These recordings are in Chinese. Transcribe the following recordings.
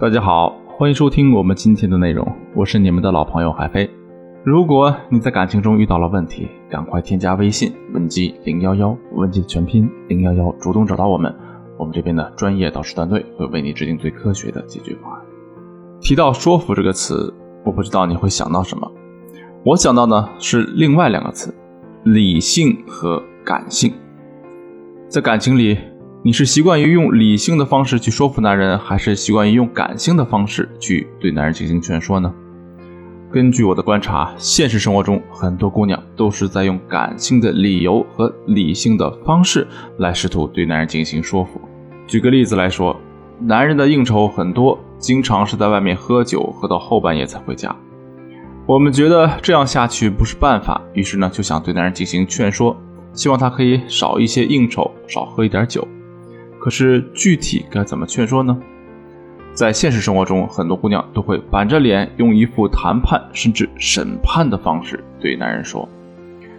大家好，欢迎收听我们今天的内容，我是你们的老朋友海飞。如果你在感情中遇到了问题，赶快添加微信文姬零幺幺，文姬的全拼零幺幺，主动找到我们，我们这边的专业导师团队会为你制定最科学的解决方案。提到说服这个词，我不知道你会想到什么，我想到呢是另外两个词，理性和感性。在感情里，你是习惯于用理性的方式去说服男人，还是习惯于用感性的方式去对男人进行劝说呢？根据我的观察，现实生活中很多姑娘都是在用感性的理由和理性的方式来试图对男人进行说服。举个例子来说，男人的应酬很多，经常是在外面喝酒，喝到后半夜才回家。我们觉得这样下去不是办法，于是呢就想对男人进行劝说。希望他可以少一些应酬，少喝一点酒。可是具体该怎么劝说呢？在现实生活中，很多姑娘都会板着脸，用一副谈判甚至审判的方式对男人说：“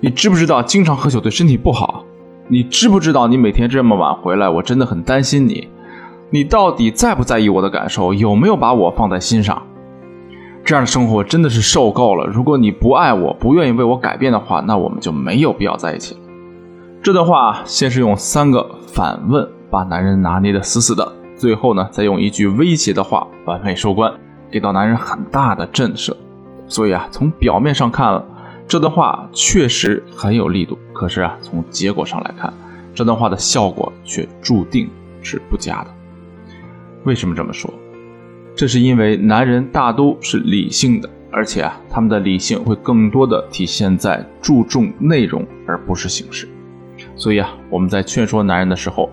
你知不知道经常喝酒对身体不好？你知不知道你每天这么晚回来，我真的很担心你。你到底在不在意我的感受？有没有把我放在心上？这样的生活真的是受够了。如果你不爱我，不愿意为我改变的话，那我们就没有必要在一起了。”这段话先是用三个反问把男人拿捏的死死的，最后呢再用一句威胁的话完美收官，给到男人很大的震慑。所以啊，从表面上看，这段话确实很有力度。可是啊，从结果上来看，这段话的效果却注定是不佳的。为什么这么说？这是因为男人大都是理性的，而且啊，他们的理性会更多的体现在注重内容而不是形式。所以啊，我们在劝说男人的时候，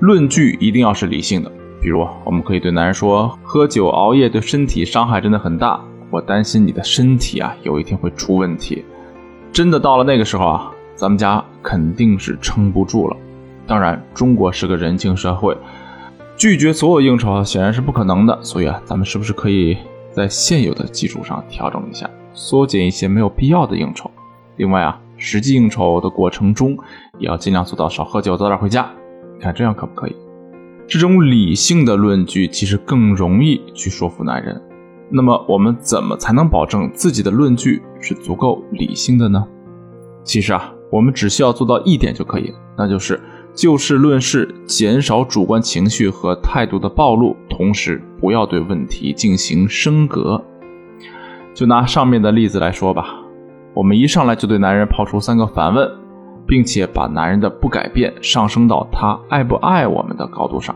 论据一定要是理性的。比如，我们可以对男人说：“喝酒熬夜对身体伤害真的很大，我担心你的身体啊，有一天会出问题。真的到了那个时候啊，咱们家肯定是撑不住了。当然，中国是个人情社会，拒绝所有应酬显然是不可能的。所以啊，咱们是不是可以在现有的基础上调整一下，缩减一些没有必要的应酬？另外啊。”实际应酬的过程中，也要尽量做到少喝酒，早点回家。看这样可不可以？这种理性的论据其实更容易去说服男人。那么我们怎么才能保证自己的论据是足够理性的呢？其实啊，我们只需要做到一点就可以，那就是就事论事，减少主观情绪和态度的暴露，同时不要对问题进行升格。就拿上面的例子来说吧。我们一上来就对男人抛出三个反问，并且把男人的不改变上升到他爱不爱我们的高度上，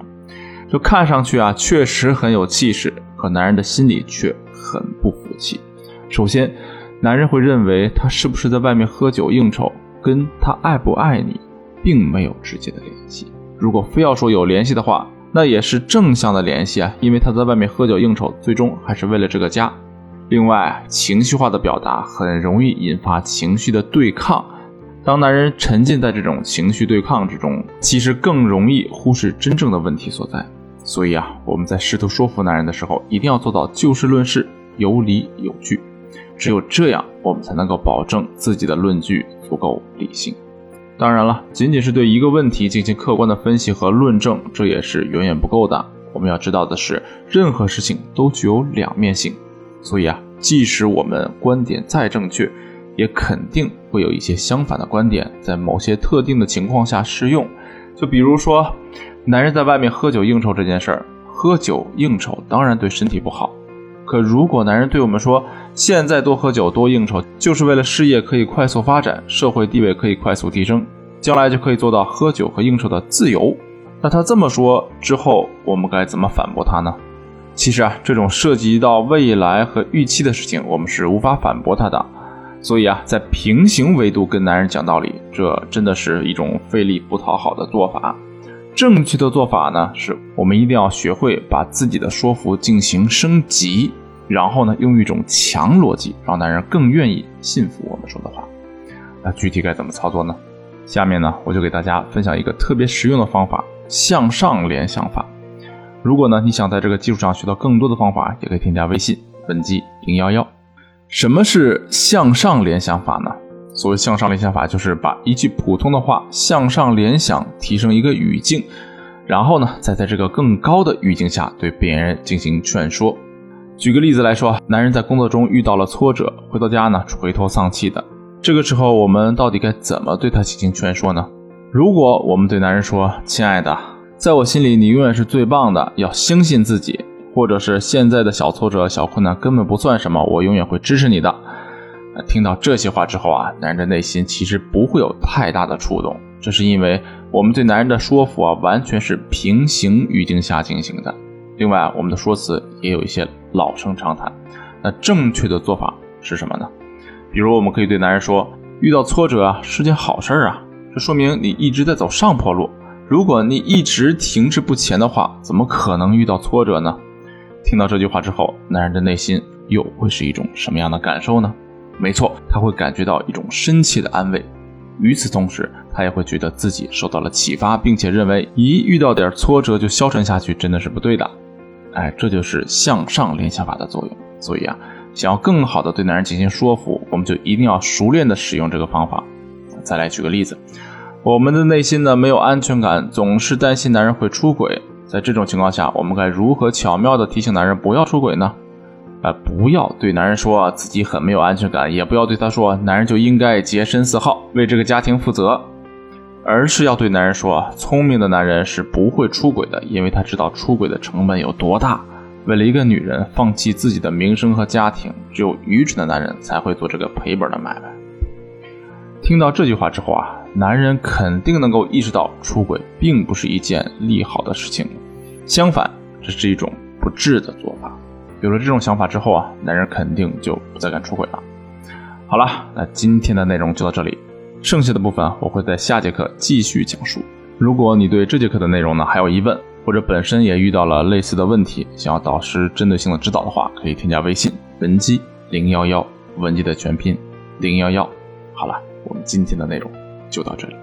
就看上去啊确实很有气势，可男人的心里却很不服气。首先，男人会认为他是不是在外面喝酒应酬，跟他爱不爱你并没有直接的联系。如果非要说有联系的话，那也是正向的联系啊，因为他在外面喝酒应酬，最终还是为了这个家。另外，情绪化的表达很容易引发情绪的对抗。当男人沉浸在这种情绪对抗之中，其实更容易忽视真正的问题所在。所以啊，我们在试图说服男人的时候，一定要做到就事论事、有理有据。只有这样，我们才能够保证自己的论据足够理性。当然了，仅仅是对一个问题进行客观的分析和论证，这也是远远不够的。我们要知道的是，任何事情都具有两面性。所以啊，即使我们观点再正确，也肯定会有一些相反的观点在某些特定的情况下适用。就比如说，男人在外面喝酒应酬这件事儿，喝酒应酬当然对身体不好。可如果男人对我们说，现在多喝酒多应酬，就是为了事业可以快速发展，社会地位可以快速提升，将来就可以做到喝酒和应酬的自由，那他这么说之后，我们该怎么反驳他呢？其实啊，这种涉及到未来和预期的事情，我们是无法反驳他的。所以啊，在平行维度跟男人讲道理，这真的是一种费力不讨好的做法。正确的做法呢，是我们一定要学会把自己的说服进行升级，然后呢，用一种强逻辑，让男人更愿意信服我们说的话。那具体该怎么操作呢？下面呢，我就给大家分享一个特别实用的方法——向上联想法。如果呢，你想在这个基础上学到更多的方法，也可以添加微信本机零幺幺。什么是向上联想法呢？所谓向上联想法，就是把一句普通的话向上联想，提升一个语境，然后呢，再在这个更高的语境下对别人进行劝说。举个例子来说，男人在工作中遇到了挫折，回到家呢垂头丧气的，这个时候我们到底该怎么对他进行劝说呢？如果我们对男人说：“亲爱的，在我心里你永远是最棒的，要相信自己。”或者是现在的小挫折、小困难根本不算什么，我永远会支持你的。听到这些话之后啊，男人的内心其实不会有太大的触动，这是因为我们对男人的说服啊，完全是平行语境下进行的。另外，我们的说辞也有一些老生常谈。那正确的做法是什么呢？比如，我们可以对男人说：“遇到挫折啊，是件好事啊，这说明你一直在走上坡路。如果你一直停滞不前的话，怎么可能遇到挫折呢？”听到这句话之后，男人的内心又会是一种什么样的感受呢？没错，他会感觉到一种深切的安慰。与此同时，他也会觉得自己受到了启发，并且认为一遇到点挫折就消沉下去，真的是不对的。哎，这就是向上联想法的作用。所以啊，想要更好的对男人进行说服，我们就一定要熟练的使用这个方法。再来举个例子，我们的内心呢没有安全感，总是担心男人会出轨。在这种情况下，我们该如何巧妙地提醒男人不要出轨呢？啊，不要对男人说自己很没有安全感，也不要对他说男人就应该洁身自好，为这个家庭负责，而是要对男人说，聪明的男人是不会出轨的，因为他知道出轨的成本有多大。为了一个女人放弃自己的名声和家庭，只有愚蠢的男人才会做这个赔本的买卖。听到这句话之后啊。男人肯定能够意识到出轨并不是一件利好的事情，相反，这是一种不智的做法。有了这种想法之后啊，男人肯定就不再敢出轨了。好了，那今天的内容就到这里，剩下的部分我会在下节课继续讲述。如果你对这节课的内容呢还有疑问，或者本身也遇到了类似的问题，想要导师针对性的指导的话，可以添加微信文姬零幺幺，文姬的全拼零幺幺。好了，我们今天的内容。就到这里。